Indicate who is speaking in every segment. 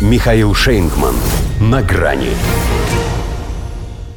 Speaker 1: Михаил Шейнгман. На грани.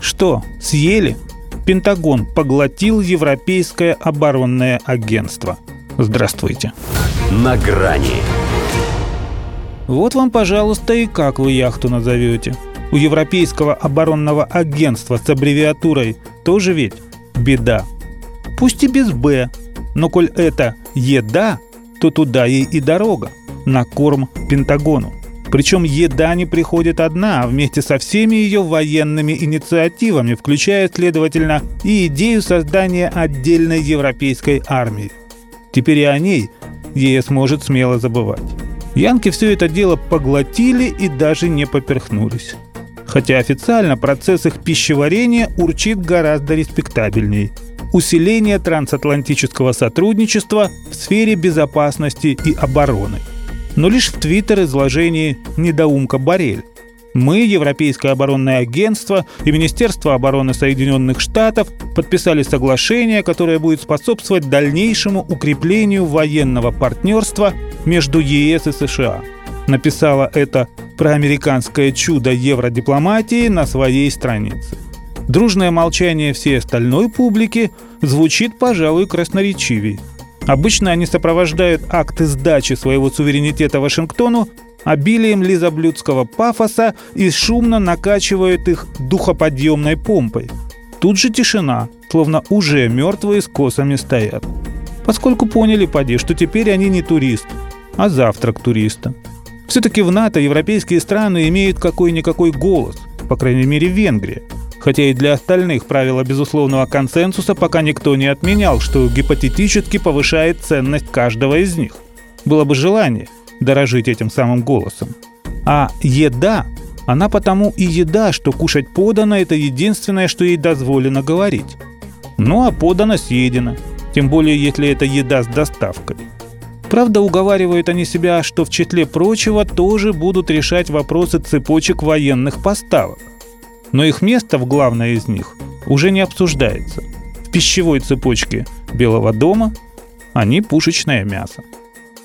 Speaker 2: Что, съели? Пентагон поглотил Европейское оборонное агентство. Здравствуйте.
Speaker 1: На грани.
Speaker 2: Вот вам, пожалуйста, и как вы яхту назовете. У Европейского оборонного агентства с аббревиатурой тоже ведь беда. Пусть и без «Б», но коль это «еда», то туда ей и дорога, на корм Пентагону. Причем еда не приходит одна, а вместе со всеми ее военными инициативами, включая, следовательно, и идею создания отдельной европейской армии. Теперь и о ней ЕС может смело забывать. Янки все это дело поглотили и даже не поперхнулись. Хотя официально процесс их пищеварения урчит гораздо респектабельней. Усиление трансатлантического сотрудничества в сфере безопасности и обороны. Но лишь в твиттер-изложении недоумка Барель. Мы, Европейское оборонное агентство и Министерство обороны Соединенных Штатов подписали соглашение, которое будет способствовать дальнейшему укреплению военного партнерства между ЕС и США. Написала это проамериканское чудо евродипломатии на своей странице. Дружное молчание всей остальной публики звучит, пожалуй, красноречивей. Обычно они сопровождают акты сдачи своего суверенитета Вашингтону обилием лизоблюдского пафоса и шумно накачивают их духоподъемной помпой. Тут же тишина, словно уже мертвые с косами стоят. Поскольку поняли, поди, что теперь они не турист, а завтрак туриста. Все-таки в НАТО европейские страны имеют какой-никакой голос, по крайней мере Венгрия. Хотя и для остальных правила безусловного консенсуса пока никто не отменял, что гипотетически повышает ценность каждого из них. Было бы желание дорожить этим самым голосом. А еда, она потому и еда, что кушать подано – это единственное, что ей дозволено говорить. Ну а подано съедено, тем более если это еда с доставкой. Правда, уговаривают они себя, что в числе прочего тоже будут решать вопросы цепочек военных поставок. Но их место в главной из них уже не обсуждается. В пищевой цепочке Белого дома они пушечное мясо.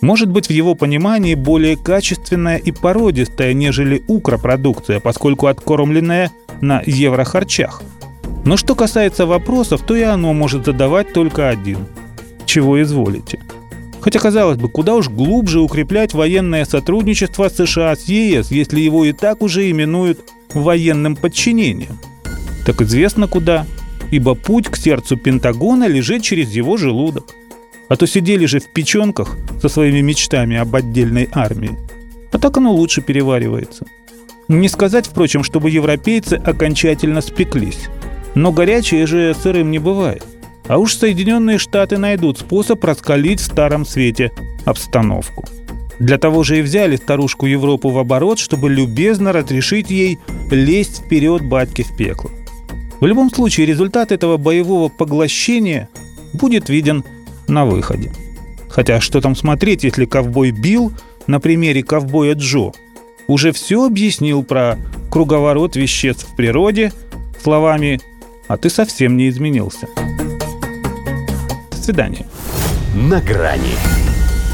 Speaker 2: Может быть, в его понимании более качественная и породистая, нежели укропродукция, поскольку откормленная на еврохарчах. Но что касается вопросов, то и оно может задавать только один. Чего изволите – Хотя, казалось бы, куда уж глубже укреплять военное сотрудничество США с ЕС, если его и так уже именуют военным подчинением. Так известно куда, ибо путь к сердцу Пентагона лежит через его желудок. А то сидели же в печенках со своими мечтами об отдельной армии. А так оно лучше переваривается. Не сказать, впрочем, чтобы европейцы окончательно спеклись. Но горячее же сырым не бывает. А уж Соединенные Штаты найдут способ раскалить в старом свете обстановку. Для того же и взяли старушку Европу в оборот, чтобы любезно разрешить ей лезть вперед батьки в пекло. В любом случае, результат этого боевого поглощения будет виден на выходе. Хотя что там смотреть, если ковбой Билл на примере ковбоя Джо уже все объяснил про круговорот веществ в природе словами «а ты совсем не изменился». До свидания.
Speaker 1: На грани